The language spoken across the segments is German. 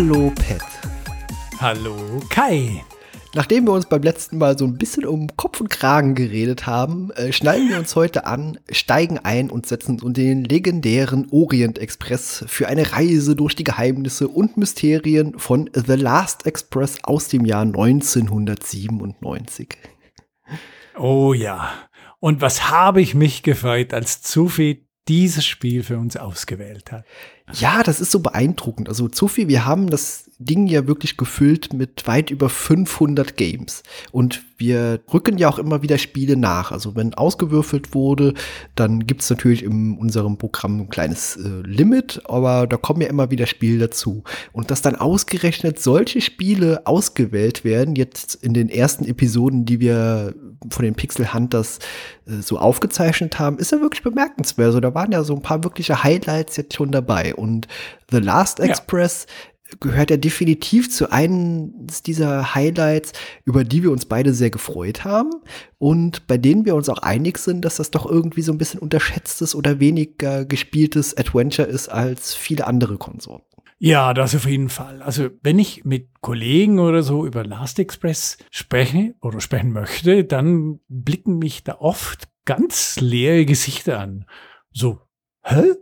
Hallo Pet. Hallo Kai. Nachdem wir uns beim letzten Mal so ein bisschen um Kopf und Kragen geredet haben, äh, schnallen wir uns heute an, steigen ein und setzen uns den legendären Orient Express für eine Reise durch die Geheimnisse und Mysterien von The Last Express aus dem Jahr 1997. Oh ja. Und was habe ich mich gefreut, als Zufi dieses Spiel für uns ausgewählt hat. Ja, das ist so beeindruckend. Also Zufi, wir haben das Ding ja wirklich gefüllt mit weit über 500 Games. Und wir rücken ja auch immer wieder Spiele nach. Also wenn ausgewürfelt wurde, dann gibt es natürlich in unserem Programm ein kleines äh, Limit, aber da kommen ja immer wieder Spiele dazu. Und dass dann ausgerechnet solche Spiele ausgewählt werden, jetzt in den ersten Episoden, die wir von den Pixel Hunters äh, so aufgezeichnet haben, ist ja wirklich bemerkenswert. Also da waren ja so ein paar wirkliche Highlights jetzt schon dabei. Und The Last Express ja gehört ja definitiv zu einem dieser Highlights, über die wir uns beide sehr gefreut haben und bei denen wir uns auch einig sind, dass das doch irgendwie so ein bisschen unterschätztes oder weniger gespieltes Adventure ist als viele andere Konsorten. Ja, das auf jeden Fall. Also wenn ich mit Kollegen oder so über Last Express spreche oder sprechen möchte, dann blicken mich da oft ganz leere Gesichter an. So, hä?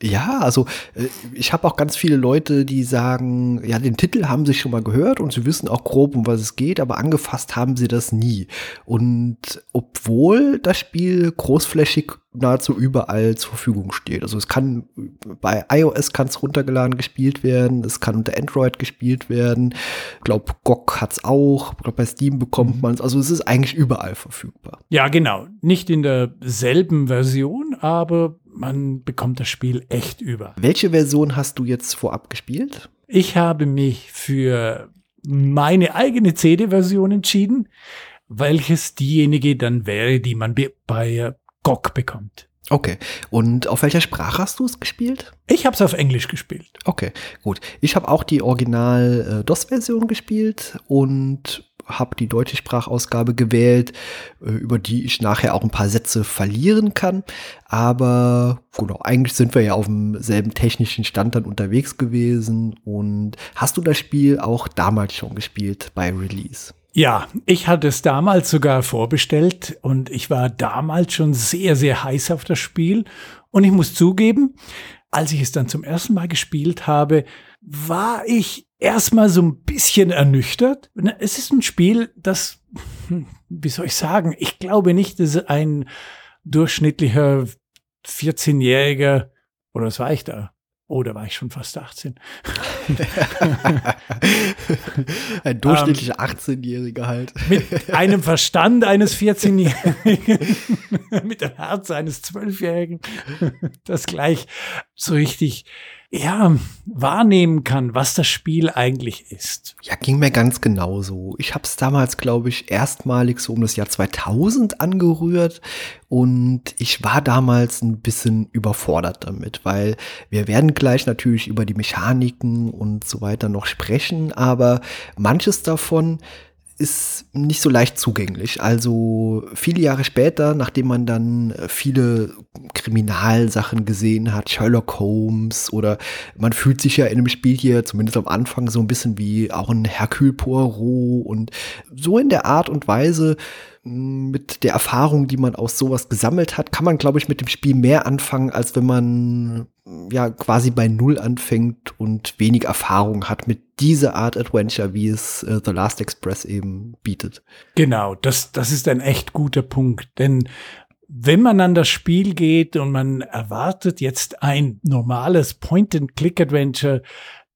Ja, also äh, ich habe auch ganz viele Leute, die sagen, ja, den Titel haben sie schon mal gehört und sie wissen auch grob, um was es geht, aber angefasst haben sie das nie. Und obwohl das Spiel großflächig nahezu überall zur Verfügung steht. Also es kann bei iOS kann es runtergeladen gespielt werden, es kann unter Android gespielt werden. Ich glaube, GOG hat es auch, ich glaube, bei Steam bekommt mhm. man es. Also es ist eigentlich überall verfügbar. Ja, genau. Nicht in derselben Version, aber man bekommt das Spiel echt über. Welche Version hast du jetzt vorab gespielt? Ich habe mich für meine eigene CD-Version entschieden, welches diejenige dann wäre, die man bei GOG bekommt. Okay. Und auf welcher Sprache hast du es gespielt? Ich habe es auf Englisch gespielt. Okay, gut. Ich habe auch die Original-DOS-Version äh, gespielt und habe die deutsche Sprachausgabe gewählt, äh, über die ich nachher auch ein paar Sätze verlieren kann. Aber genau, eigentlich sind wir ja auf demselben technischen Stand dann unterwegs gewesen. Und hast du das Spiel auch damals schon gespielt bei Release? Ja, ich hatte es damals sogar vorbestellt und ich war damals schon sehr, sehr heiß auf das Spiel. Und ich muss zugeben, als ich es dann zum ersten Mal gespielt habe, war ich erstmal so ein bisschen ernüchtert. Es ist ein Spiel, das, hm, wie soll ich sagen, ich glaube nicht, dass ein durchschnittlicher 14-Jähriger, oder was war ich da? Oh, da war ich schon fast 18. Ein durchschnittlicher ähm, 18-Jähriger halt. Mit einem Verstand eines 14-Jährigen, mit dem Herz eines 12-Jährigen, das gleich so richtig ja, wahrnehmen kann, was das Spiel eigentlich ist. Ja, ging mir ganz genauso. Ich habe es damals, glaube ich, erstmalig so um das Jahr 2000 angerührt und ich war damals ein bisschen überfordert damit, weil wir werden gleich natürlich über die Mechaniken und so weiter noch sprechen, aber manches davon ist nicht so leicht zugänglich. Also viele Jahre später, nachdem man dann äh, viele Kriminalsachen gesehen hat, Sherlock Holmes oder man fühlt sich ja in einem Spiel hier zumindest am Anfang so ein bisschen wie auch ein Hercule Poirot und so in der Art und Weise mit der Erfahrung, die man aus sowas gesammelt hat, kann man, glaube ich, mit dem Spiel mehr anfangen, als wenn man ja quasi bei Null anfängt und wenig Erfahrung hat mit dieser Art Adventure, wie es äh, The Last Express eben bietet. Genau, das, das ist ein echt guter Punkt, denn wenn man an das Spiel geht und man erwartet jetzt ein normales Point-and-Click-Adventure,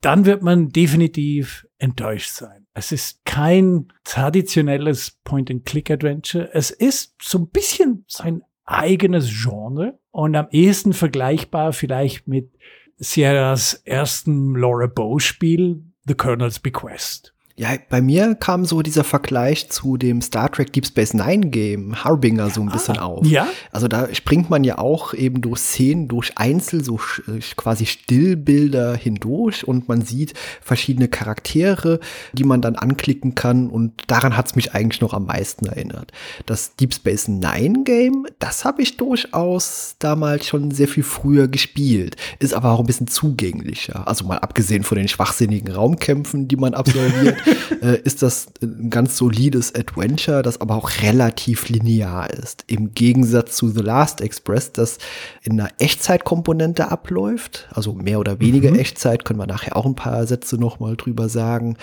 dann wird man definitiv enttäuscht sein. Es ist kein traditionelles Point-and-Click-Adventure. Es ist so ein bisschen sein eigenes Genre und am ehesten vergleichbar vielleicht mit Sierras ersten Laura Bow Spiel, The Colonel's Bequest. Ja, bei mir kam so dieser Vergleich zu dem Star Trek Deep Space Nine Game Harbinger so ein bisschen ah, auf. Ja. Also da springt man ja auch eben durch Szenen, durch Einzel, so äh, quasi Stillbilder hindurch und man sieht verschiedene Charaktere, die man dann anklicken kann und daran hat's mich eigentlich noch am meisten erinnert. Das Deep Space Nine Game, das habe ich durchaus damals schon sehr viel früher gespielt, ist aber auch ein bisschen zugänglicher. Also mal abgesehen von den schwachsinnigen Raumkämpfen, die man absolviert. äh, ist das ein ganz solides Adventure, das aber auch relativ linear ist. Im Gegensatz zu The Last Express, das in einer Echtzeitkomponente abläuft, also mehr oder weniger mhm. Echtzeit, können wir nachher auch ein paar Sätze nochmal drüber sagen.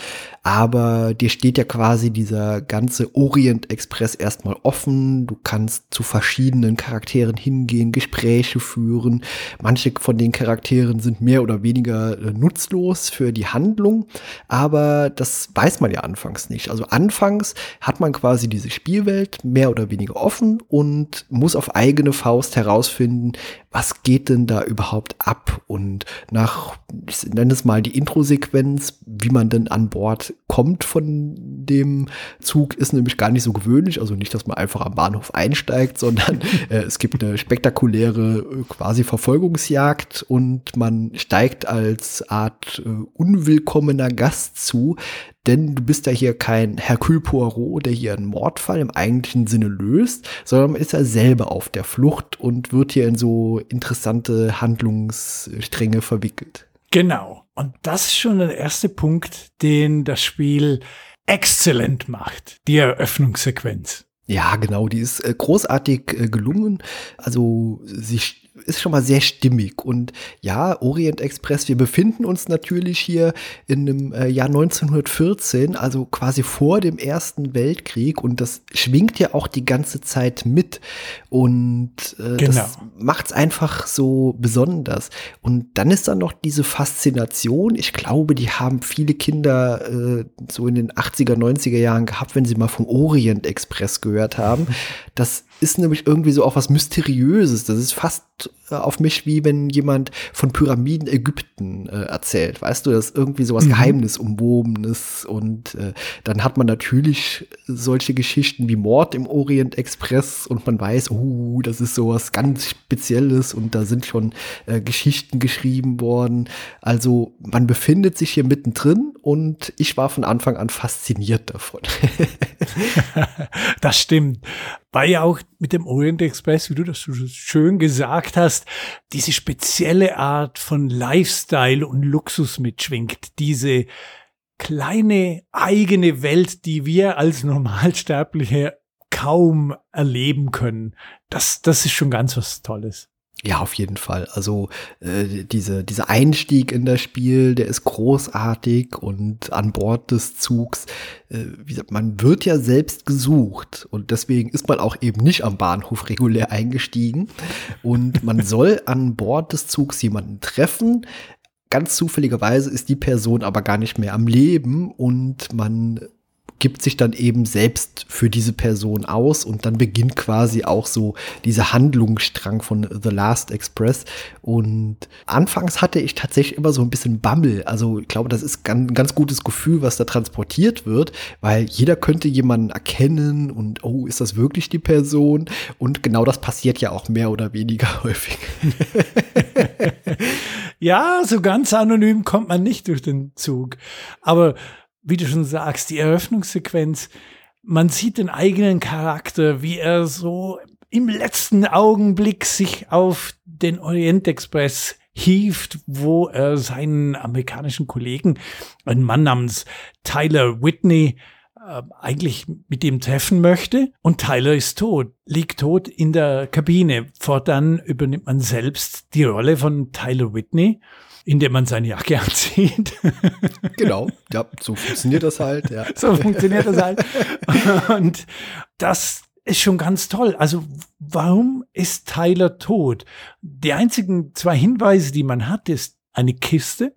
Aber dir steht ja quasi dieser ganze Orient Express erstmal offen. Du kannst zu verschiedenen Charakteren hingehen, Gespräche führen. Manche von den Charakteren sind mehr oder weniger äh, nutzlos für die Handlung, aber das weiß man ja anfangs nicht. Also anfangs hat man quasi diese Spielwelt mehr oder weniger offen und muss auf eigene Faust herausfinden, was geht denn da überhaupt ab? Und nach, ich nenne es mal die Intro-Sequenz, wie man denn an Bord kommt von dem Zug, ist nämlich gar nicht so gewöhnlich. Also nicht, dass man einfach am Bahnhof einsteigt, sondern äh, es gibt eine spektakuläre äh, quasi Verfolgungsjagd und man steigt als Art äh, unwillkommener Gast zu, denn du bist ja hier kein Hercule Poirot, der hier einen Mordfall im eigentlichen Sinne löst, sondern man ist ja selber auf der Flucht und wird hier in so interessante Handlungsstränge verwickelt. Genau. Und das ist schon der erste Punkt, den das Spiel exzellent macht, die Eröffnungssequenz. Ja, genau, die ist äh, großartig äh, gelungen. Also sie ist schon mal sehr stimmig. Und ja, Orient Express, wir befinden uns natürlich hier in dem äh, Jahr 1914, also quasi vor dem Ersten Weltkrieg. Und das schwingt ja auch die ganze Zeit mit. Und äh, genau. das macht es einfach so besonders. Und dann ist da noch diese Faszination. Ich glaube, die haben viele Kinder äh, so in den 80er, 90er Jahren gehabt, wenn sie mal vom Orient Express gehört haben. Das ist nämlich irgendwie so auch was Mysteriöses. Das ist fast äh, auf mich wie wenn jemand von Pyramiden Ägypten äh, erzählt. Weißt du, das ist irgendwie so was mhm. Geheimnisumwobenes. Und äh, dann hat man natürlich solche Geschichten wie Mord im Orient Express und man weiß, oh, das ist so was ganz Spezielles und da sind schon äh, Geschichten geschrieben worden. Also man befindet sich hier mittendrin und ich war von Anfang an fasziniert davon. das stimmt. War ja auch mit dem Orient Express, wie du das so schön gesagt hast, diese spezielle Art von Lifestyle und Luxus mitschwingt. Diese kleine eigene Welt, die wir als Normalsterbliche kaum erleben können. Das, das ist schon ganz was Tolles. Ja, auf jeden Fall. Also äh, diese, dieser Einstieg in das Spiel, der ist großartig und an Bord des Zugs, äh, wie gesagt, man wird ja selbst gesucht und deswegen ist man auch eben nicht am Bahnhof regulär eingestiegen und man soll an Bord des Zugs jemanden treffen. Ganz zufälligerweise ist die Person aber gar nicht mehr am Leben und man gibt sich dann eben selbst für diese Person aus und dann beginnt quasi auch so dieser Handlungsstrang von The Last Express. Und anfangs hatte ich tatsächlich immer so ein bisschen Bammel. Also ich glaube, das ist ein ganz gutes Gefühl, was da transportiert wird, weil jeder könnte jemanden erkennen und oh, ist das wirklich die Person? Und genau das passiert ja auch mehr oder weniger häufig. ja, so ganz anonym kommt man nicht durch den Zug. Aber wie du schon sagst, die Eröffnungssequenz, man sieht den eigenen Charakter, wie er so im letzten Augenblick sich auf den Orient Express hieft, wo er seinen amerikanischen Kollegen, einen Mann namens Tyler Whitney, äh, eigentlich mit ihm treffen möchte. Und Tyler ist tot, liegt tot in der Kabine. Fortan übernimmt man selbst die Rolle von Tyler Whitney indem man seine Jacke anzieht. genau, ja, so funktioniert das halt. Ja. So funktioniert das halt. Und das ist schon ganz toll. Also warum ist Tyler tot? Die einzigen zwei Hinweise, die man hat, ist eine Kiste,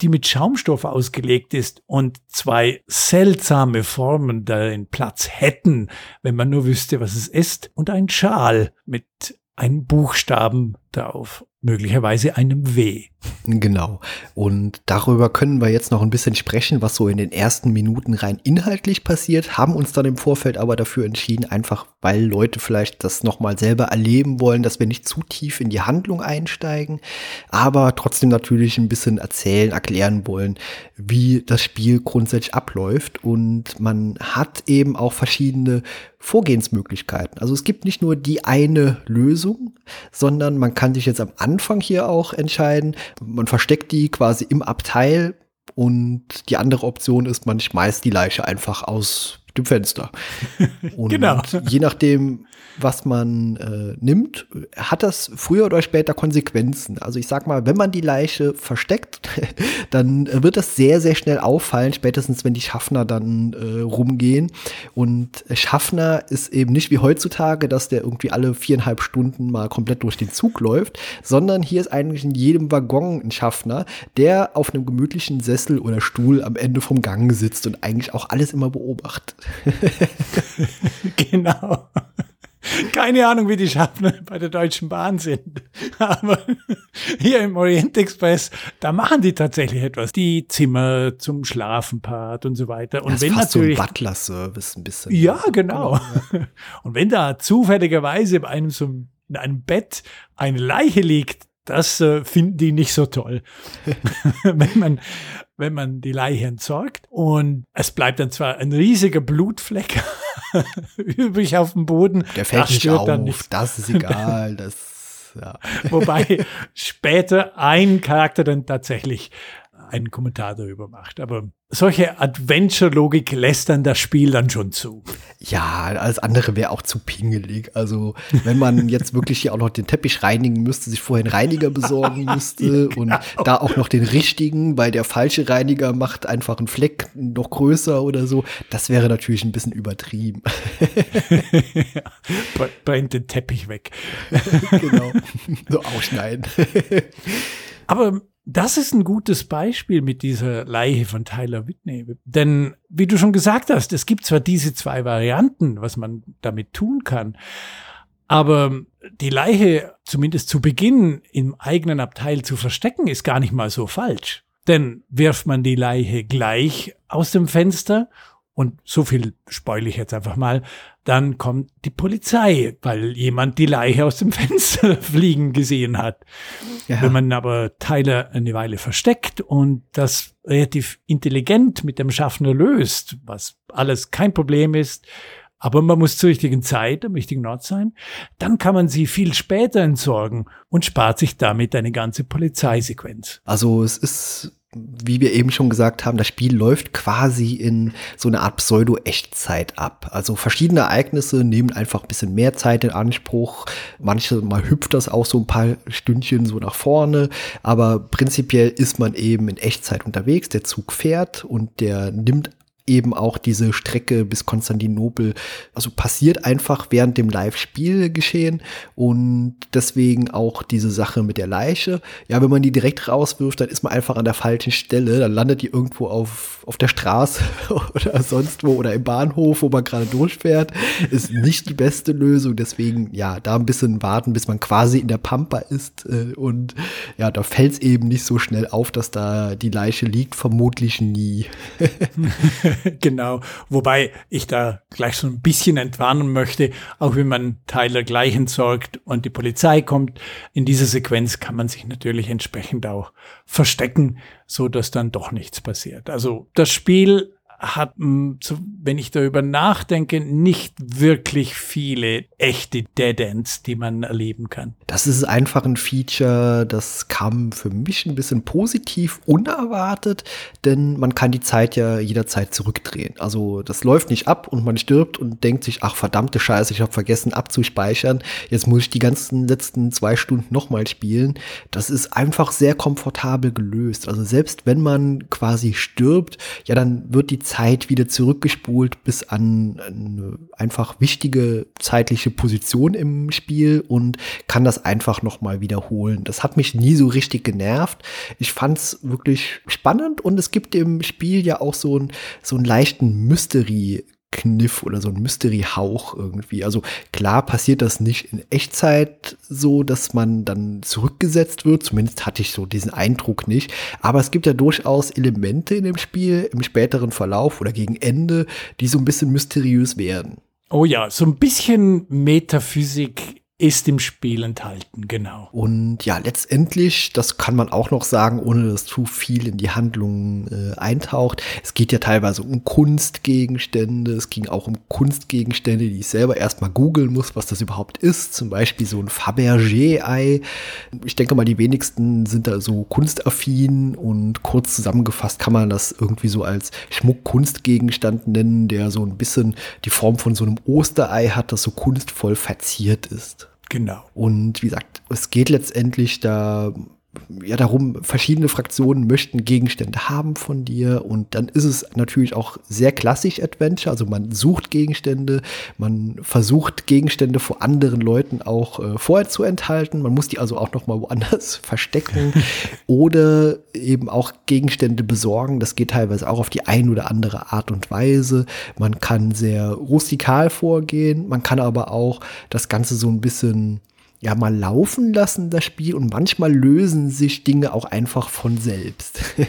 die mit Schaumstoff ausgelegt ist und zwei seltsame Formen darin Platz hätten, wenn man nur wüsste, was es ist, und ein Schal mit einem Buchstaben später auf möglicherweise einem W. Genau. Und darüber können wir jetzt noch ein bisschen sprechen, was so in den ersten Minuten rein inhaltlich passiert, haben uns dann im Vorfeld aber dafür entschieden, einfach weil Leute vielleicht das nochmal selber erleben wollen, dass wir nicht zu tief in die Handlung einsteigen, aber trotzdem natürlich ein bisschen erzählen, erklären wollen, wie das Spiel grundsätzlich abläuft. Und man hat eben auch verschiedene Vorgehensmöglichkeiten. Also es gibt nicht nur die eine Lösung, sondern man kann sich jetzt am Anfang hier auch entscheiden, man versteckt die quasi im Abteil und die andere Option ist, man schmeißt die Leiche einfach aus dem Fenster. Und genau. je nachdem, was man äh, nimmt, hat das früher oder später Konsequenzen. Also ich sag mal, wenn man die Leiche versteckt, dann wird das sehr, sehr schnell auffallen, spätestens wenn die Schaffner dann äh, rumgehen. Und Schaffner ist eben nicht wie heutzutage, dass der irgendwie alle viereinhalb Stunden mal komplett durch den Zug läuft, sondern hier ist eigentlich in jedem Waggon ein Schaffner, der auf einem gemütlichen Sessel oder Stuhl am Ende vom Gang sitzt und eigentlich auch alles immer beobachtet. genau. Keine Ahnung, wie die Schaffner bei der Deutschen Bahn sind. Aber hier im Orient Express, da machen die tatsächlich etwas. Die Zimmer zum Schlafen part und so weiter. Und das wenn fast natürlich. So ein Butler-Service ein bisschen. Ja, genau. Und wenn da zufälligerweise bei einem so in einem Bett eine Leiche liegt, das äh, finden die nicht so toll. wenn man wenn man die Leiche entsorgt. Und es bleibt dann zwar ein riesiger Blutfleck übrig auf dem Boden. Der fällt das nicht auf, dann nicht. das ist egal. Das, ja. Wobei später ein Charakter dann tatsächlich einen Kommentar darüber macht. Aber solche Adventure-Logik lässt dann das Spiel dann schon zu. Ja, alles andere wäre auch zu pingelig. Also, wenn man jetzt wirklich hier auch noch den Teppich reinigen müsste, sich vorher einen Reiniger besorgen müsste ja, genau. und da auch noch den richtigen, weil der falsche Reiniger macht einfach einen Fleck noch größer oder so, das wäre natürlich ein bisschen übertrieben. Brennt den Teppich weg. genau. So ausschneiden. Aber das ist ein gutes Beispiel mit dieser Leiche von Tyler Whitney. Denn, wie du schon gesagt hast, es gibt zwar diese zwei Varianten, was man damit tun kann, aber die Leiche zumindest zu Beginn im eigenen Abteil zu verstecken, ist gar nicht mal so falsch. Denn wirft man die Leiche gleich aus dem Fenster und so viel spoile ich jetzt einfach mal, dann kommt die Polizei, weil jemand die Leiche aus dem Fenster fliegen gesehen hat. Ja. Wenn man aber Teile eine Weile versteckt und das relativ intelligent mit dem Schaffner löst, was alles kein Problem ist, aber man muss zur richtigen Zeit am richtigen Ort sein, dann kann man sie viel später entsorgen und spart sich damit eine ganze Polizeisequenz. Also es ist wie wir eben schon gesagt haben, das Spiel läuft quasi in so eine Art Pseudo-Echtzeit ab. Also verschiedene Ereignisse nehmen einfach ein bisschen mehr Zeit in Anspruch. Manche mal hüpft das auch so ein paar Stündchen so nach vorne, aber prinzipiell ist man eben in Echtzeit unterwegs. Der Zug fährt und der nimmt eben auch diese Strecke bis Konstantinopel, also passiert einfach während dem Live-Spiel geschehen und deswegen auch diese Sache mit der Leiche. Ja, wenn man die direkt rauswirft, dann ist man einfach an der falschen Stelle, dann landet die irgendwo auf, auf der Straße oder sonst wo oder im Bahnhof, wo man gerade durchfährt, ist nicht die beste Lösung. Deswegen, ja, da ein bisschen warten, bis man quasi in der Pampa ist äh, und ja, da fällt es eben nicht so schnell auf, dass da die Leiche liegt, vermutlich nie. genau. Wobei ich da gleich so ein bisschen entwarnen möchte, auch wenn man Tyler gleich entsorgt und die Polizei kommt, in dieser Sequenz kann man sich natürlich entsprechend auch verstecken, so dass dann doch nichts passiert. Also das Spiel hat, wenn ich darüber nachdenke, nicht wirklich viele echte Dead Ends, die man erleben kann. Das ist einfach ein Feature, das kam für mich ein bisschen positiv unerwartet, denn man kann die Zeit ja jederzeit zurückdrehen. Also das läuft nicht ab und man stirbt und denkt sich, ach verdammte Scheiße, ich habe vergessen abzuspeichern. Jetzt muss ich die ganzen letzten zwei Stunden nochmal spielen. Das ist einfach sehr komfortabel gelöst. Also selbst wenn man quasi stirbt, ja, dann wird die Zeit wieder zurückgespult bis an eine einfach wichtige zeitliche Position im Spiel und kann das einfach nochmal wiederholen. Das hat mich nie so richtig genervt. Ich fand es wirklich spannend und es gibt im Spiel ja auch so, ein, so einen leichten Mystery Kniff oder so ein Mystery-Hauch irgendwie. Also klar passiert das nicht in Echtzeit so, dass man dann zurückgesetzt wird. Zumindest hatte ich so diesen Eindruck nicht. Aber es gibt ja durchaus Elemente in dem Spiel im späteren Verlauf oder gegen Ende, die so ein bisschen mysteriös werden. Oh ja, so ein bisschen Metaphysik ist im Spiel enthalten, genau. Und ja, letztendlich, das kann man auch noch sagen, ohne dass zu viel in die Handlung äh, eintaucht. Es geht ja teilweise um Kunstgegenstände. Es ging auch um Kunstgegenstände, die ich selber erstmal googeln muss, was das überhaupt ist. Zum Beispiel so ein Fabergé-Ei. Ich denke mal, die wenigsten sind da so kunstaffin und kurz zusammengefasst kann man das irgendwie so als Schmuck-Kunstgegenstand nennen, der so ein bisschen die Form von so einem Osterei hat, das so kunstvoll verziert ist. Genau. Und wie gesagt, es geht letztendlich da ja darum, verschiedene Fraktionen möchten Gegenstände haben von dir. Und dann ist es natürlich auch sehr klassisch Adventure, also man sucht Gegenstände, man versucht Gegenstände vor anderen Leuten auch äh, vorher zu enthalten, man muss die also auch noch mal woanders verstecken oder eben auch Gegenstände besorgen, das geht teilweise auch auf die ein oder andere Art und Weise, man kann sehr rustikal vorgehen, man kann aber auch das Ganze so ein bisschen ja mal laufen lassen, das Spiel, und manchmal lösen sich Dinge auch einfach von selbst.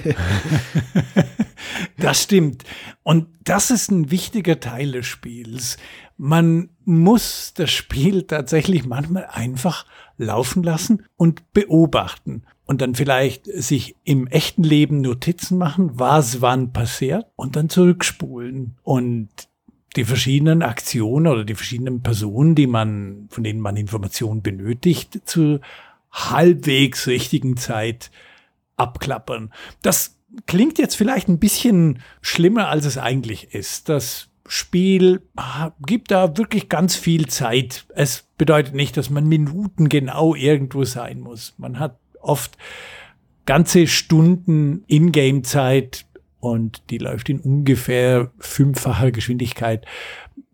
das stimmt. Und das ist ein wichtiger Teil des Spiels. Man muss das Spiel tatsächlich manchmal einfach laufen lassen und beobachten und dann vielleicht sich im echten Leben Notizen machen, was wann passiert und dann zurückspulen und die verschiedenen Aktionen oder die verschiedenen Personen, die man, von denen man Informationen benötigt, zu halbwegs richtigen Zeit abklappern. Das klingt jetzt vielleicht ein bisschen schlimmer, als es eigentlich ist. Das Spiel ah, gibt da wirklich ganz viel Zeit. Es bedeutet nicht, dass man Minuten genau irgendwo sein muss. Man hat oft ganze Stunden Ingame-Zeit, und die läuft in ungefähr fünffacher Geschwindigkeit.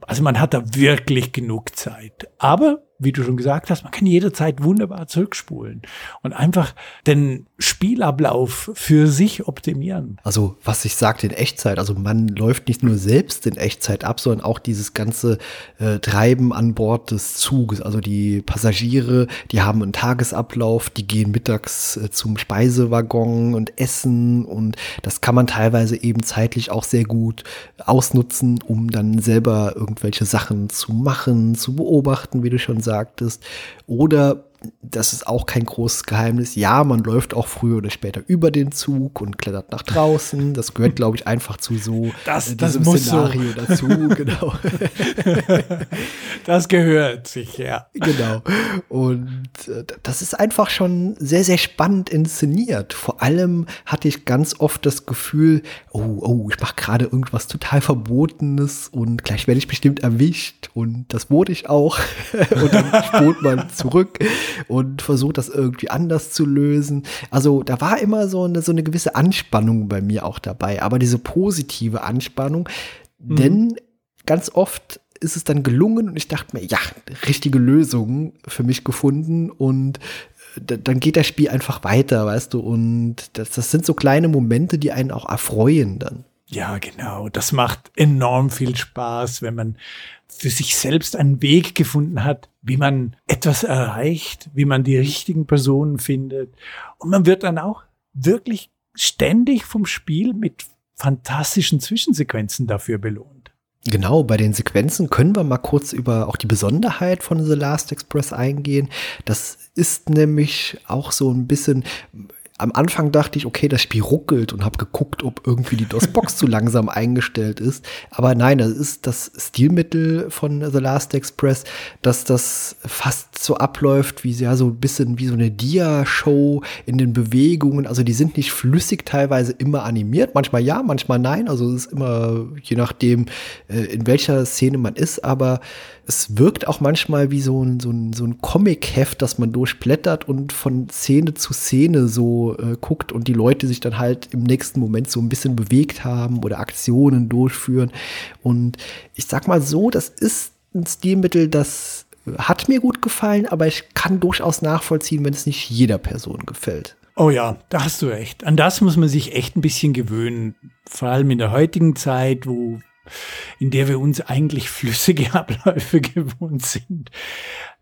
Also man hat da wirklich genug Zeit. Aber wie du schon gesagt hast, man kann jederzeit wunderbar zurückspulen und einfach den Spielablauf für sich optimieren. Also was ich sagte in Echtzeit, also man läuft nicht nur selbst in Echtzeit ab, sondern auch dieses ganze äh, Treiben an Bord des Zuges. Also die Passagiere, die haben einen Tagesablauf, die gehen mittags äh, zum Speisewaggon und essen und das kann man teilweise eben zeitlich auch sehr gut ausnutzen, um dann selber irgendwelche Sachen zu machen, zu beobachten, wie du schon sagtest. Oder das ist auch kein großes Geheimnis. Ja, man läuft auch früher oder später über den Zug und klettert nach draußen. Das gehört, glaube ich, einfach zu so das, äh, das muss Szenario so. dazu. Genau. das gehört sich, ja. Genau. Und äh, das ist einfach schon sehr, sehr spannend inszeniert. Vor allem hatte ich ganz oft das Gefühl, oh, oh, ich mache gerade irgendwas total Verbotenes und gleich werde ich bestimmt erwischt. Und das wurde ich auch. und dann spurt man zurück und versucht das irgendwie anders zu lösen. Also da war immer so eine, so eine gewisse Anspannung bei mir auch dabei, aber diese positive Anspannung, mhm. denn ganz oft ist es dann gelungen und ich dachte mir, ja, richtige Lösung für mich gefunden und äh, dann geht das Spiel einfach weiter, weißt du, und das, das sind so kleine Momente, die einen auch erfreuen dann. Ja, genau. Das macht enorm viel Spaß, wenn man für sich selbst einen Weg gefunden hat, wie man etwas erreicht, wie man die richtigen Personen findet. Und man wird dann auch wirklich ständig vom Spiel mit fantastischen Zwischensequenzen dafür belohnt. Genau, bei den Sequenzen können wir mal kurz über auch die Besonderheit von The Last Express eingehen. Das ist nämlich auch so ein bisschen, am Anfang dachte ich, okay, das Spiel ruckelt und habe geguckt, ob irgendwie die DOS-Box zu langsam eingestellt ist. Aber nein, das ist das Stilmittel von The Last Express, dass das fast so abläuft, wie ja so ein bisschen wie so eine Dia-Show in den Bewegungen. Also die sind nicht flüssig teilweise immer animiert. Manchmal ja, manchmal nein. Also es ist immer je nachdem, äh, in welcher Szene man ist. Aber es wirkt auch manchmal wie so ein, so ein, so ein Comic-Heft, das man durchblättert und von Szene zu Szene äh, guckt und die Leute sich dann halt im nächsten Moment so ein bisschen bewegt haben oder Aktionen durchführen. Und ich sag mal so, das ist ein Stilmittel, das hat mir gut gefallen, aber ich kann durchaus nachvollziehen, wenn es nicht jeder Person gefällt. Oh ja, da hast du recht. An das muss man sich echt ein bisschen gewöhnen. Vor allem in der heutigen Zeit, wo in der wir uns eigentlich flüssige Abläufe gewohnt sind.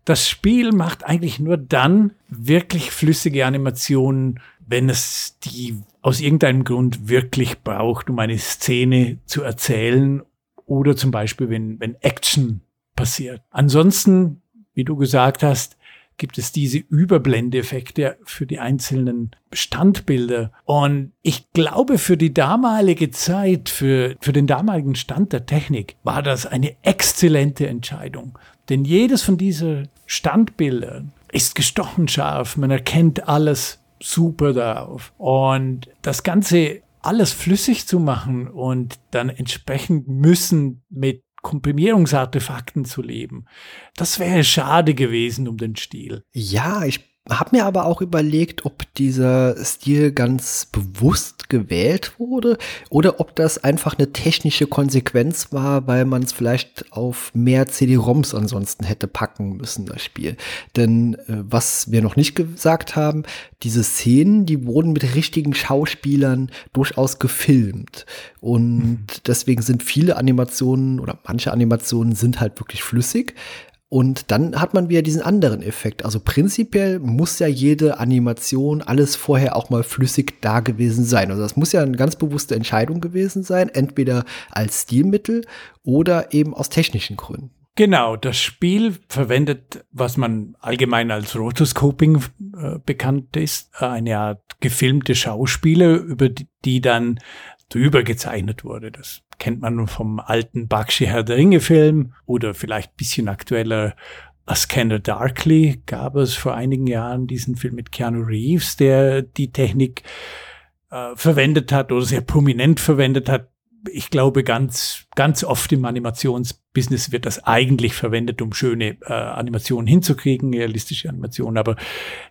Das Spiel macht eigentlich nur dann wirklich flüssige Animationen, wenn es die aus irgendeinem Grund wirklich braucht, um eine Szene zu erzählen oder zum Beispiel, wenn, wenn Action passiert. Ansonsten, wie du gesagt hast, gibt es diese Überblendeffekte für die einzelnen Standbilder. Und ich glaube, für die damalige Zeit, für, für den damaligen Stand der Technik, war das eine exzellente Entscheidung. Denn jedes von diesen Standbildern ist gestochen scharf. Man erkennt alles super darauf. Und das Ganze alles flüssig zu machen und dann entsprechend müssen mit Komprimierungsartefakten zu leben. Das wäre schade gewesen um den Stil. Ja, ich habe mir aber auch überlegt, ob dieser Stil ganz bewusst gewählt wurde oder ob das einfach eine technische Konsequenz war, weil man es vielleicht auf mehr CD-ROMs ansonsten hätte packen müssen, das Spiel. Denn äh, was wir noch nicht gesagt haben, diese Szenen, die wurden mit richtigen Schauspielern durchaus gefilmt. Und mhm. deswegen sind viele Animationen oder manche Animationen sind halt wirklich flüssig. Und dann hat man wieder diesen anderen Effekt. Also prinzipiell muss ja jede Animation alles vorher auch mal flüssig da gewesen sein. Also das muss ja eine ganz bewusste Entscheidung gewesen sein, entweder als Stilmittel oder eben aus technischen Gründen. Genau, das Spiel verwendet, was man allgemein als Rotoscoping äh, bekannt ist, eine Art gefilmte Schauspiele, über die, die dann drüber gezeichnet wurde. Das kennt man vom alten Bakshi Herr der Ringe Film oder vielleicht bisschen aktueller A Scanner Darkly gab es vor einigen Jahren diesen Film mit Keanu Reeves, der die Technik äh, verwendet hat oder sehr prominent verwendet hat. Ich glaube, ganz, ganz oft im Animationsbusiness wird das eigentlich verwendet, um schöne äh, Animationen hinzukriegen, realistische Animationen. Aber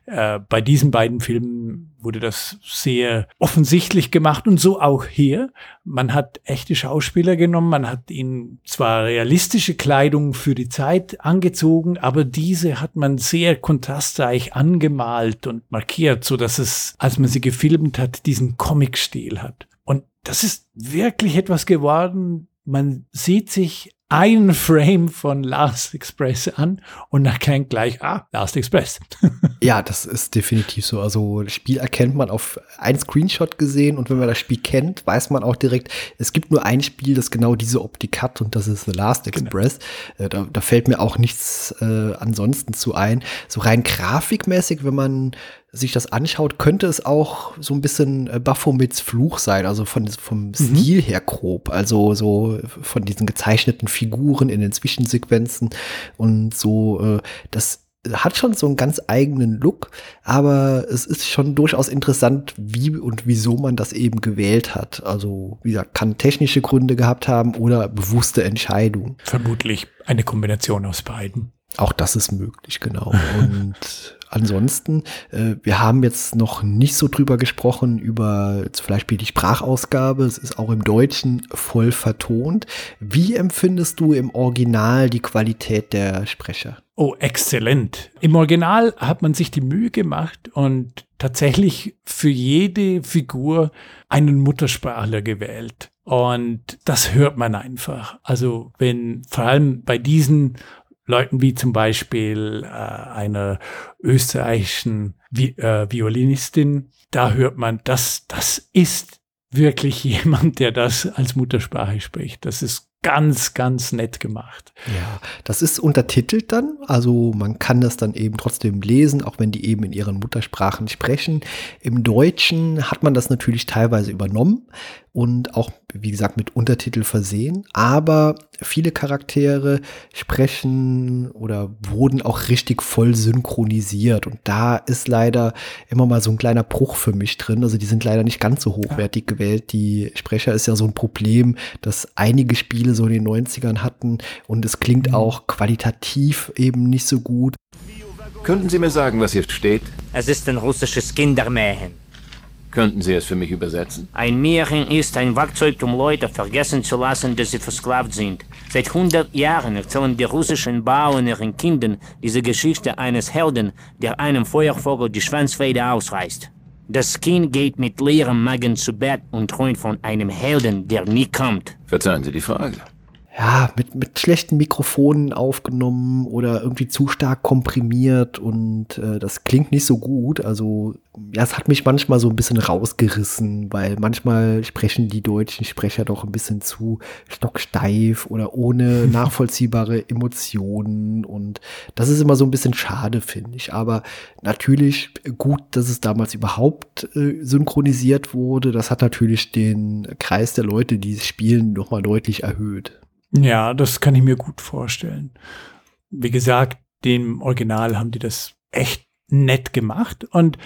äh, bei diesen beiden Filmen wurde das sehr offensichtlich gemacht und so auch hier. Man hat echte Schauspieler genommen, man hat ihnen zwar realistische Kleidung für die Zeit angezogen, aber diese hat man sehr kontrastreich angemalt und markiert, so dass es, als man sie gefilmt hat, diesen Comic-Stil hat. Das ist wirklich etwas geworden, man sieht sich ein Frame von Last Express an und erkennt gleich, ah, Last Express. ja, das ist definitiv so. Also das Spiel erkennt man auf ein Screenshot gesehen und wenn man das Spiel kennt, weiß man auch direkt, es gibt nur ein Spiel, das genau diese Optik hat und das ist The Last genau. Express. Genau. Da, da, fällt mir auch nichts äh, ansonsten zu ein. So rein grafikmäßig, wenn man sich das anschaut, könnte es auch so ein bisschen äh, Baphomets Fluch sein, also von, vom mhm. Stil her grob, also so von diesen gezeichneten Figuren in den Zwischensequenzen und so, äh, das hat schon so einen ganz eigenen Look, aber es ist schon durchaus interessant, wie und wieso man das eben gewählt hat. Also, wie gesagt, kann technische Gründe gehabt haben oder bewusste Entscheidungen. Vermutlich eine Kombination aus beiden. Auch das ist möglich, genau. Und ansonsten, äh, wir haben jetzt noch nicht so drüber gesprochen, über zum Beispiel die Sprachausgabe. Es ist auch im Deutschen voll vertont. Wie empfindest du im Original die Qualität der Sprecher? Oh, exzellent. Im Original hat man sich die Mühe gemacht und tatsächlich für jede Figur einen Muttersprachler gewählt. Und das hört man einfach. Also wenn vor allem bei diesen Leuten wie zum Beispiel äh, einer österreichischen Vi äh, Violinistin, da hört man, dass das ist wirklich jemand, der das als Muttersprache spricht. Das ist ganz, ganz nett gemacht. Ja, das ist untertitelt dann, also man kann das dann eben trotzdem lesen, auch wenn die eben in ihren Muttersprachen sprechen. Im Deutschen hat man das natürlich teilweise übernommen und auch, wie gesagt, mit Untertitel versehen. Aber viele Charaktere sprechen oder wurden auch richtig voll synchronisiert. Und da ist leider immer mal so ein kleiner Bruch für mich drin. Also die sind leider nicht ganz so hochwertig gewählt. Die Sprecher ist ja so ein Problem, das einige Spiele so in den 90ern hatten. Und es klingt mhm. auch qualitativ eben nicht so gut. Könnten Sie mir sagen, was hier steht? Es ist ein russisches Kindermärchen. Könnten Sie es für mich übersetzen? Ein Märchen ist ein Werkzeug, um Leute vergessen zu lassen, dass sie versklavt sind. Seit 100 Jahren erzählen die russischen Bauern ihren Kindern diese Geschichte eines Helden, der einem Feuervogel die Schwanzfeder ausreißt. Das Kind geht mit leerem Magen zu Bett und träumt von einem Helden, der nie kommt. Verzeihen Sie die Frage. Ja, mit, mit schlechten Mikrofonen aufgenommen oder irgendwie zu stark komprimiert und äh, das klingt nicht so gut. Also, ja, es hat mich manchmal so ein bisschen rausgerissen, weil manchmal sprechen die deutschen Sprecher doch ein bisschen zu stocksteif oder ohne nachvollziehbare Emotionen und das ist immer so ein bisschen schade, finde ich. Aber natürlich gut, dass es damals überhaupt äh, synchronisiert wurde. Das hat natürlich den Kreis der Leute, die es spielen, nochmal deutlich erhöht. Ja, das kann ich mir gut vorstellen. Wie gesagt, dem Original haben die das echt nett gemacht. Und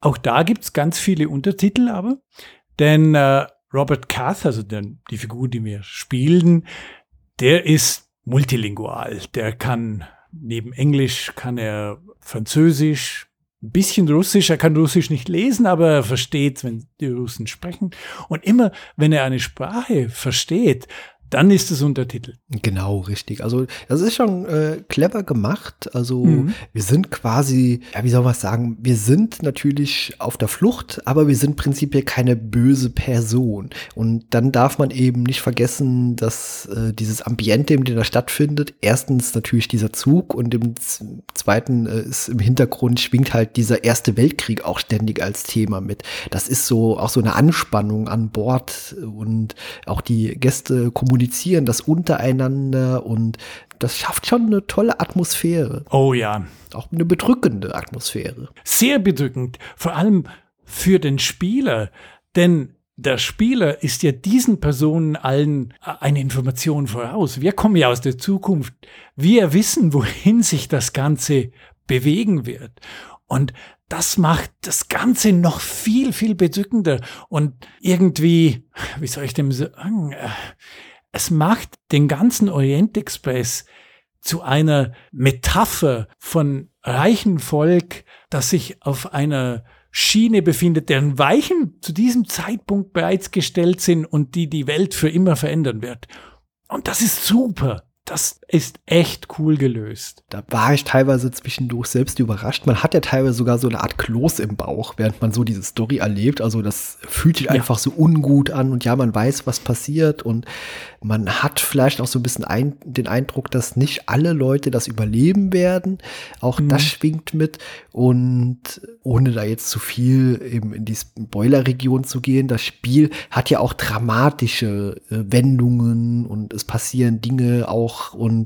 auch da gibt's ganz viele Untertitel aber. Denn äh, Robert Cath, also der, die Figur, die wir spielen, der ist multilingual. Der kann neben Englisch, kann er Französisch, ein bisschen Russisch. Er kann Russisch nicht lesen, aber er versteht, wenn die Russen sprechen. Und immer, wenn er eine Sprache versteht, dann ist es Untertitel. Genau, richtig. Also das ist schon äh, clever gemacht. Also Mhm. wir sind quasi, ja, wie soll man sagen, wir sind natürlich auf der Flucht, aber wir sind prinzipiell keine böse Person. Und dann darf man eben nicht vergessen, dass äh, dieses Ambiente, in dem da stattfindet, erstens natürlich dieser Zug und im zweiten äh, ist im Hintergrund schwingt halt dieser Erste Weltkrieg auch ständig als Thema mit. Das ist so auch so eine Anspannung an Bord und auch die Gäste kommunizieren das untereinander und das schafft schon eine tolle Atmosphäre, Oh ja, auch eine bedrückende Atmosphäre. sehr bedrückend, vor allem für den Spieler, denn der Spieler ist ja diesen Personen allen eine Information voraus. Wir kommen ja aus der Zukunft. Wir wissen, wohin sich das Ganze bewegen wird. Und das macht das Ganze noch viel, viel bedrückender und irgendwie, wie soll ich dem sagen, äh, es macht den ganzen Orient Express zu einer Metapher von reichen Volk, das sich auf einer Schiene befindet, deren Weichen zu diesem Zeitpunkt bereits gestellt sind und die die Welt für immer verändern wird. Und das ist super. Das ist echt cool gelöst. Da war ich teilweise zwischendurch selbst überrascht. Man hat ja teilweise sogar so eine Art Kloß im Bauch, während man so diese Story erlebt. Also das fühlt sich Ja. einfach so ungut an und ja, man weiß, was passiert und man hat vielleicht auch so ein bisschen ein, den Eindruck, dass nicht alle Leute das überleben werden. Auch Mhm. das schwingt mit und ohne da jetzt zu viel eben in die Spoiler-Region zu gehen, das Spiel hat ja auch dramatische äh, Wendungen und es passieren Dinge auch und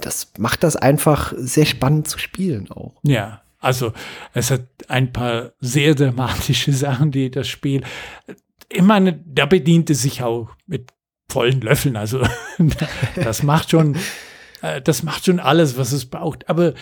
das macht das einfach sehr spannend zu spielen auch. Ja, also es hat ein paar sehr dramatische Sachen, die das Spiel. Ich meine, da bedient es sich auch mit vollen Löffeln. Also das macht schon, äh, das macht schon alles, was es braucht. Aber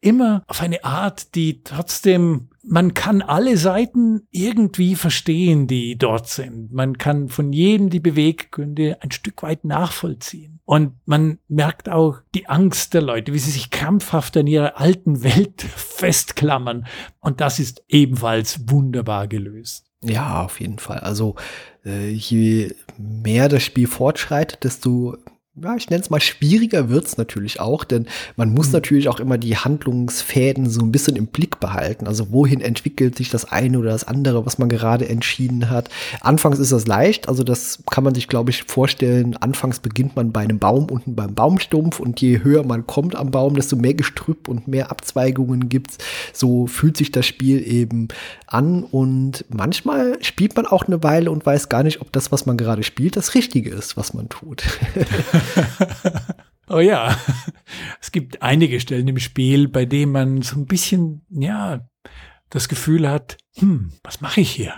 immer auf eine Art, die trotzdem, man kann alle Seiten irgendwie verstehen, die dort sind. Man kann von jedem die Beweggründe ein Stück weit nachvollziehen. Und man merkt auch die Angst der Leute, wie sie sich krampfhaft an ihrer alten Welt festklammern. Und das ist ebenfalls wunderbar gelöst. Ja, auf jeden Fall. Also äh, je mehr das Spiel fortschreitet, desto ja, ich nenne es mal schwieriger wird's natürlich auch, denn man muss natürlich auch immer die Handlungsfäden so ein bisschen im Blick behalten. Also wohin entwickelt sich das eine oder das andere, was man gerade entschieden hat. Anfangs ist das leicht, also das kann man sich, glaube ich, vorstellen. Anfangs beginnt man bei einem Baum unten beim Baumstumpf und je höher man kommt am Baum, desto mehr Gestrüpp und mehr Abzweigungen gibt's. So fühlt sich das Spiel eben an und manchmal spielt man auch eine Weile und weiß gar nicht, ob das, was man gerade spielt, das Richtige ist, was man tut. Oh ja, es gibt einige Stellen im Spiel, bei denen man so ein bisschen, ja, das Gefühl hat, hm, was mache ich hier?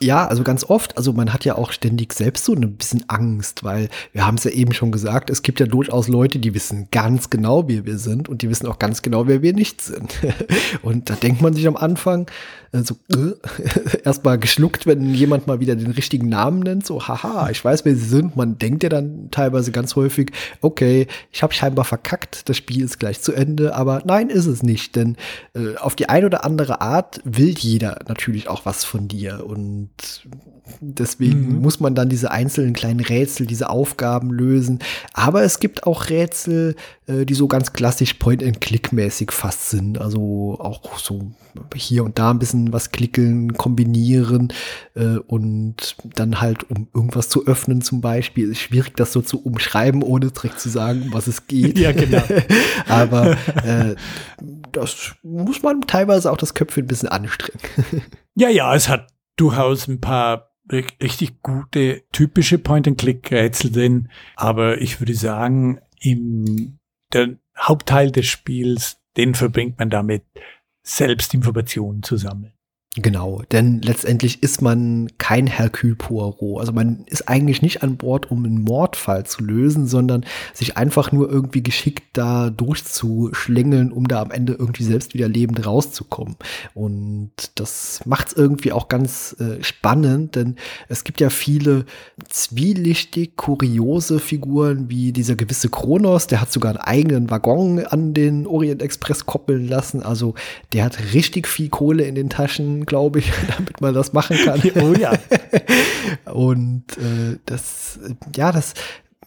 Ja, also ganz oft, also man hat ja auch ständig selbst so ein bisschen Angst, weil wir haben es ja eben schon gesagt, es gibt ja durchaus Leute, die wissen ganz genau, wer wir sind und die wissen auch ganz genau, wer wir nicht sind. Und da denkt man sich am Anfang so äh, erstmal geschluckt, wenn jemand mal wieder den richtigen Namen nennt, so haha, ich weiß, wer sie sind. Man denkt ja dann teilweise ganz häufig, okay, ich habe scheinbar verkackt, das Spiel ist gleich zu Ende, aber nein, ist es nicht, denn äh, auf die eine oder andere Art will jeder natürlich auch was von dir und Und deswegen mhm. muss man dann diese einzelnen kleinen Rätsel, diese Aufgaben lösen. Aber es gibt auch Rätsel, äh, die so ganz klassisch Point-and-Click-mäßig fast sind. Also auch so hier und da ein bisschen was klicken, kombinieren äh, und dann halt, um irgendwas zu öffnen zum Beispiel, ist schwierig, das so zu umschreiben, ohne direkt zu sagen, um was es geht. ja, genau. Aber äh, das muss man teilweise auch das Köpfchen ein bisschen anstrengen. ja, ja, es hat durchaus ein paar richtig gute typische Point-and-Click-Rätsel drin, aber ich würde sagen, im der Hauptteil des Spiels, den verbringt man damit, selbst Informationen zu sammeln. Genau, denn letztendlich ist man kein Hercule Poirot. Also man ist eigentlich nicht an Bord, um einen Mordfall zu lösen, sondern sich einfach nur irgendwie geschickt da durchzuschlängeln, um da am Ende irgendwie selbst wieder lebend rauszukommen. Und das macht es irgendwie auch ganz äh, spannend, denn es gibt ja viele zwielichtig kuriose Figuren, wie dieser gewisse Kronos, der hat sogar einen eigenen Waggon an den Orient Express koppeln lassen. Also der hat richtig viel Kohle in den Taschen glaube ich, damit man das machen kann. Oh ja. Und äh, das, ja, das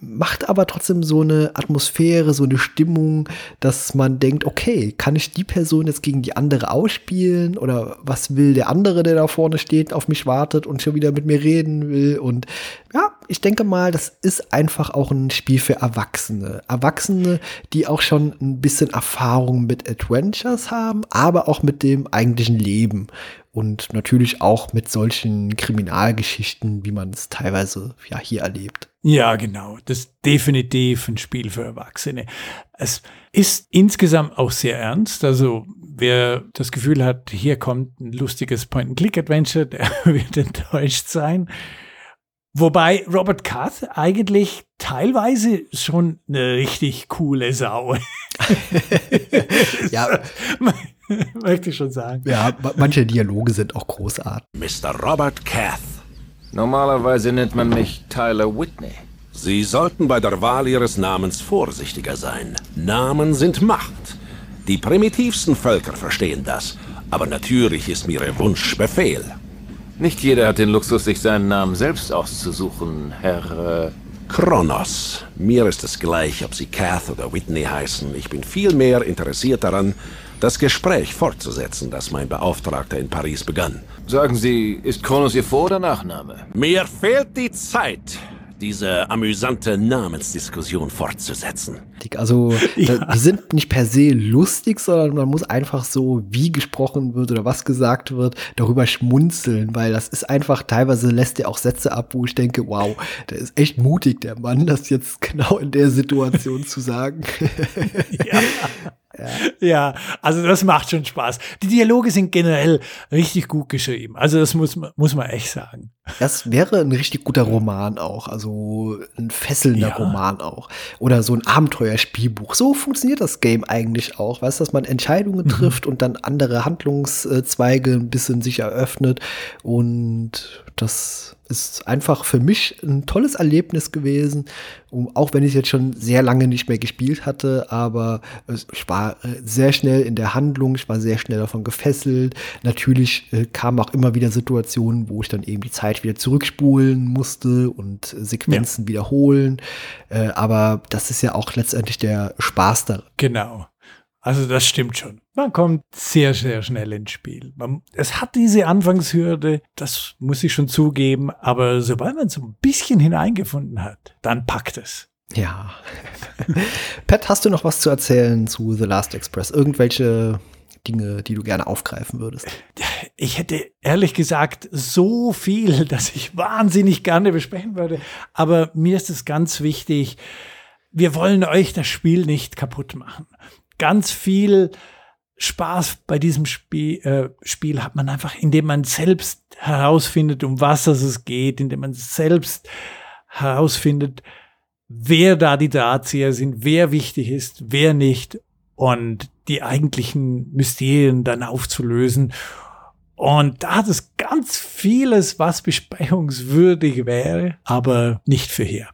macht aber trotzdem so eine Atmosphäre, so eine Stimmung, dass man denkt, okay, kann ich die Person jetzt gegen die andere ausspielen oder was will der andere, der da vorne steht, auf mich wartet und schon wieder mit mir reden will und ja, ich denke mal, das ist einfach auch ein Spiel für Erwachsene. Erwachsene, die auch schon ein bisschen Erfahrung mit Adventures haben, aber auch mit dem eigentlichen Leben und natürlich auch mit solchen Kriminalgeschichten, wie man es teilweise ja hier erlebt. Ja, genau. Das ist definitiv ein Spiel für Erwachsene. Es ist insgesamt auch sehr ernst. Also wer das Gefühl hat, hier kommt ein lustiges Point-and-Click-Adventure, der wird enttäuscht sein. Wobei Robert Kath eigentlich teilweise schon eine richtig coole Sau. ja. Möchte ich schon sagen. Ja, manche Dialoge sind auch großartig. Mr. Robert Kath. Normalerweise nennt man mich Tyler Whitney. Sie sollten bei der Wahl Ihres Namens vorsichtiger sein. Namen sind Macht. Die primitivsten Völker verstehen das. Aber natürlich ist mir Ihr Wunsch Befehl. Nicht jeder hat den Luxus, sich seinen Namen selbst auszusuchen, Herr... Äh Kronos. Mir ist es gleich, ob Sie Kath oder Whitney heißen. Ich bin viel mehr interessiert daran, das Gespräch fortzusetzen, das mein Beauftragter in Paris begann. Sagen Sie, ist Kronos Ihr Vor- oder Nachname? Mir fehlt die Zeit, diese amüsante Namensdiskussion fortzusetzen. Also, ja. die sind nicht per se lustig, sondern man muss einfach so, wie gesprochen wird oder was gesagt wird, darüber schmunzeln, weil das ist einfach, teilweise lässt er auch Sätze ab, wo ich denke, wow, der ist echt mutig, der Mann, das jetzt genau in der Situation zu sagen. Ja. Ja. ja, also das macht schon Spaß. Die Dialoge sind generell richtig gut geschrieben. Also das muss, muss man echt sagen. Das wäre ein richtig guter Roman auch. Also ein fesselnder ja. Roman auch. Oder so ein Abenteuerspielbuch. So funktioniert das Game eigentlich auch. Weißt du, dass man Entscheidungen mhm. trifft und dann andere Handlungszweige ein bisschen sich eröffnet. Und das ist einfach für mich ein tolles Erlebnis gewesen, auch wenn ich jetzt schon sehr lange nicht mehr gespielt hatte, aber ich war äh, sehr schnell in der Handlung, ich war sehr schnell davon gefesselt. Natürlich äh, kamen auch immer wieder Situationen, wo ich dann eben die Zeit wieder zurückspulen musste und Sequenzen ja. wiederholen. Äh, aber das ist ja auch letztendlich der Spaß daran. Genau. Also das stimmt schon. Man kommt sehr, sehr schnell ins Spiel. Man, es hat diese Anfangshürde, das muss ich schon zugeben, aber sobald man so ein bisschen hineingefunden hat, dann packt es. Ja. Pat, hast du noch was zu erzählen zu The Last Express? Irgendwelche Dinge, die du gerne aufgreifen würdest? Ich hätte ehrlich gesagt so viel, dass ich wahnsinnig gerne besprechen würde. Aber mir ist es ganz wichtig, wir wollen euch das Spiel nicht kaputt machen ganz viel Spaß bei diesem Spiel, äh, Spiel hat man einfach, indem man selbst herausfindet, um was es geht, indem man selbst herausfindet, wer da die Drahtzieher sind, wer wichtig ist, wer nicht und die eigentlichen Mysterien dann aufzulösen. Und da hat es ganz vieles, was besprechungswürdig wäre, aber nicht für hier.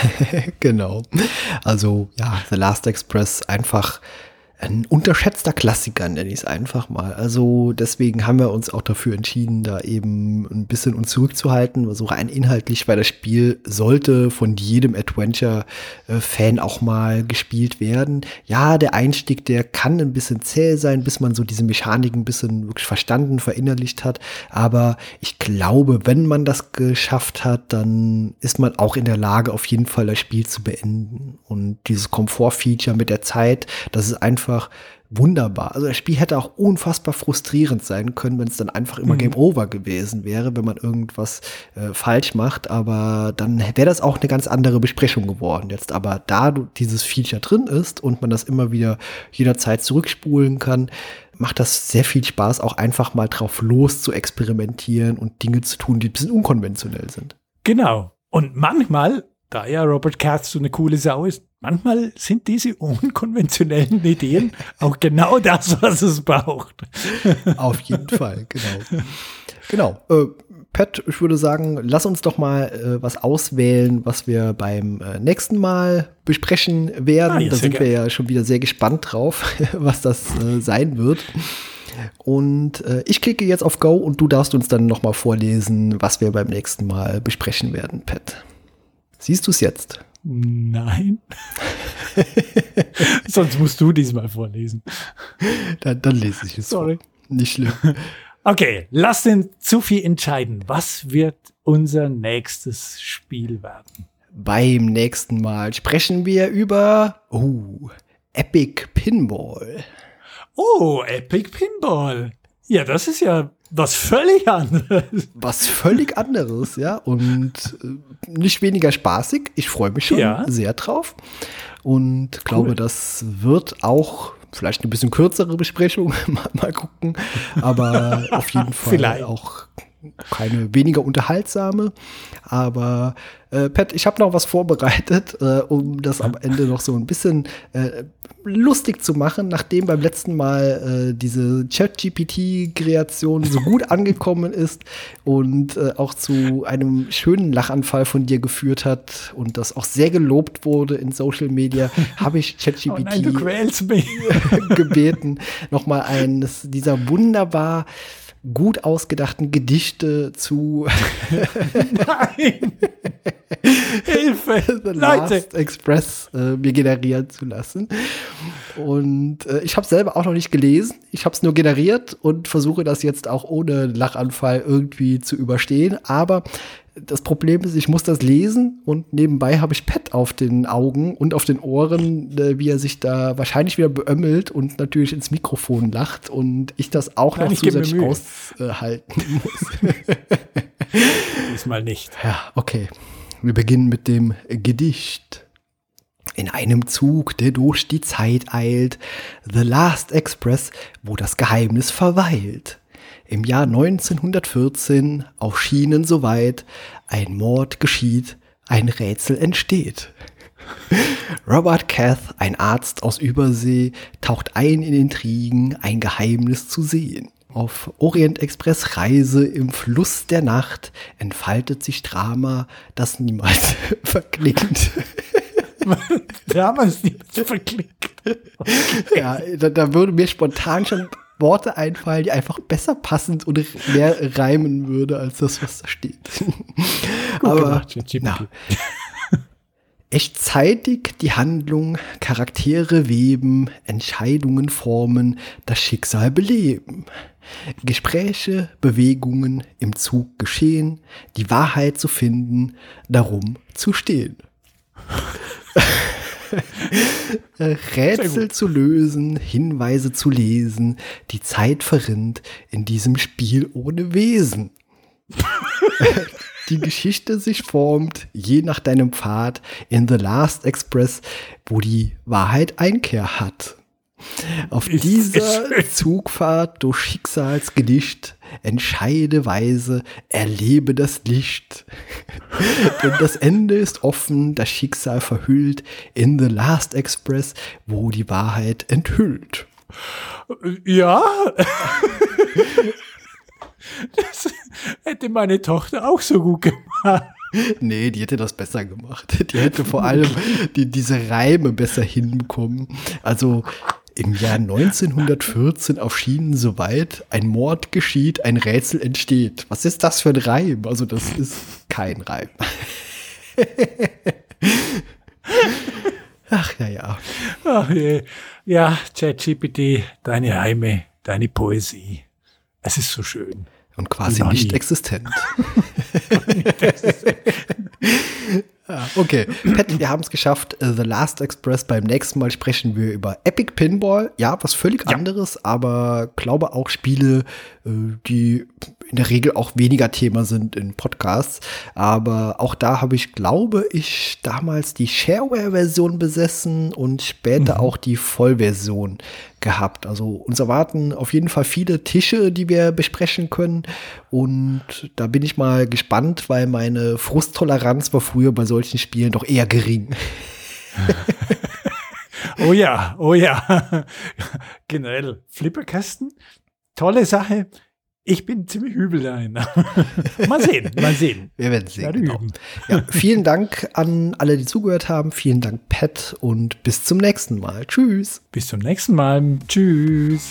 genau. Also ja, The Last Express einfach ein unterschätzter Klassiker, nenne ich es einfach mal. Also deswegen haben wir uns auch dafür entschieden, da eben ein bisschen uns zurückzuhalten, so rein inhaltlich, weil das Spiel sollte von jedem Adventure-Fan auch mal gespielt werden. Ja, der Einstieg, der kann ein bisschen zäh sein, bis man so diese Mechaniken ein bisschen wirklich verstanden, verinnerlicht hat. Aber ich glaube, wenn man das geschafft hat, dann ist man auch in der Lage, auf jeden Fall das Spiel zu beenden. Und dieses Komfort-Feature mit der Zeit, das ist einfach wunderbar. Also das Spiel hätte auch unfassbar frustrierend sein können, wenn es dann einfach immer mhm. Game Over gewesen wäre, wenn man irgendwas äh, falsch macht. Aber dann wäre das auch eine ganz andere Besprechung geworden. Jetzt aber da dieses Feature drin ist und man das immer wieder jederzeit zurückspulen kann, macht das sehr viel Spaß, auch einfach mal drauf los zu experimentieren und Dinge zu tun, die ein bisschen unkonventionell sind. Genau. Und manchmal, da ja Robert Katz so eine coole Sau ist, manchmal sind diese unkonventionellen Ideen auch genau das, was es braucht. Auf jeden Fall, genau. Genau. Äh, Pat, ich würde sagen, lass uns doch mal äh, was auswählen, was wir beim äh, nächsten Mal besprechen werden. Ah, ja, da sind wir ja schon wieder sehr gespannt drauf, was das äh, sein wird. Und äh, ich klicke jetzt auf Go und du darfst uns dann noch mal vorlesen, was wir beim nächsten Mal besprechen werden, Pat. Siehst du es jetzt? Nein. Sonst musst du diesmal vorlesen. Dann, dann lese ich es. Sorry. Vor. Nicht schlimm. Okay, lass den Zufi entscheiden. Was wird unser nächstes Spiel werden? Beim nächsten Mal sprechen wir über oh, Epic Pinball. Oh, Epic Pinball. Ja, das ist ja was völlig anderes. Was völlig anderes, ja. Und äh, nicht weniger spaßig. Ich freue mich schon ja. sehr drauf. Und cool. glaube, das wird auch vielleicht eine bisschen kürzere Besprechung. mal, mal gucken. Aber auf jeden Fall auch keine weniger unterhaltsame. Aber äh, Pat, ich habe noch was vorbereitet, äh, um das am Ende noch so ein bisschen äh, lustig zu machen, nachdem beim letzten Mal äh, diese Chat-GPT-Kreation so gut angekommen ist und äh, auch zu einem schönen Lachanfall von dir geführt hat und das auch sehr gelobt wurde in Social Media, habe ich ChatGPT oh gebeten, nochmal eines dieser wunderbar gut ausgedachten Gedichte zu Nein! Hilfe! The Last Express äh, mir generieren zu lassen. Und äh, ich habe selber auch noch nicht gelesen. Ich habe es nur generiert und versuche das jetzt auch ohne Lachanfall irgendwie zu überstehen. Aber das Problem ist, ich muss das lesen und nebenbei habe ich Pet auf den Augen und auf den Ohren, äh, wie er sich da wahrscheinlich wieder beömmelt und natürlich ins Mikrofon lacht und ich das auch Nein, noch zusätzlich aushalten muss. Diesmal nicht. Ja, okay. Wir beginnen mit dem Gedicht. In einem Zug, der durch die Zeit eilt, The Last Express, wo das Geheimnis verweilt. Im Jahr 1914 auf Schienen soweit ein Mord geschieht, ein Rätsel entsteht. Robert Cath, ein Arzt aus Übersee, taucht ein in Intrigen, ein Geheimnis zu sehen. Auf Orient Express Reise im Fluss der Nacht entfaltet sich Drama, das niemals verklingt. Drama ist niemals verklingt. Ja, da, da würde mir spontan schon Worte einfallen, die einfach besser passend und mehr reimen würde als das, was da steht. Aber na, echtzeitig die Handlung, Charaktere weben, Entscheidungen formen, das Schicksal beleben. Gespräche, Bewegungen im Zug geschehen, die Wahrheit zu finden, darum zu stehen. Rätsel zu lösen, Hinweise zu lesen, die Zeit verrinnt in diesem Spiel ohne Wesen. die Geschichte sich formt, je nach deinem Pfad, in The Last Express, wo die Wahrheit Einkehr hat. Auf dieser Zugfahrt durch Schicksalsgedicht entscheide weise, erlebe das Licht. Denn das Ende ist offen, das Schicksal verhüllt in The Last Express, wo die Wahrheit enthüllt. Ja. das hätte meine Tochter auch so gut gemacht. Nee, die hätte das besser gemacht. Die hätte vor allem die, diese Reime besser hinbekommen. Also Im Jahr 1914 auf Schienen soweit, ein Mord geschieht, ein Rätsel entsteht. Was ist das für ein Reim? Also das ist kein Reim. Ach ja, ja. Ach je. Ja, ChatGPT, deine Reime, deine Poesie. Es ist so schön. Und quasi Noch nicht nie. existent. Ja, okay, Pat, wir haben es geschafft. Äh, The Last Express. Beim nächsten Mal sprechen wir über Epic Pinball. Ja, was völlig anderes, aber glaube auch Spiele, äh, die in der Regel auch weniger Thema sind in Podcasts. Aber auch da habe ich, glaube ich, damals die Shareware-Version besessen und später auch die Vollversion gehabt. Also uns erwarten auf jeden Fall viele Tische, die wir besprechen können. Und da bin ich mal gespannt, weil meine Frusttoleranz war früher bei solchen Spielen doch eher gering. Oh ja, oh ja. Generell Flipperkasten, tolle Sache. Ich bin ziemlich übel dahin. mal sehen, mal sehen. Wir werden sehen. Genau. Ja, vielen Dank an alle, die zugehört haben. Vielen Dank, Pat, und bis zum nächsten Mal. Tschüss. Bis zum nächsten Mal. Tschüss.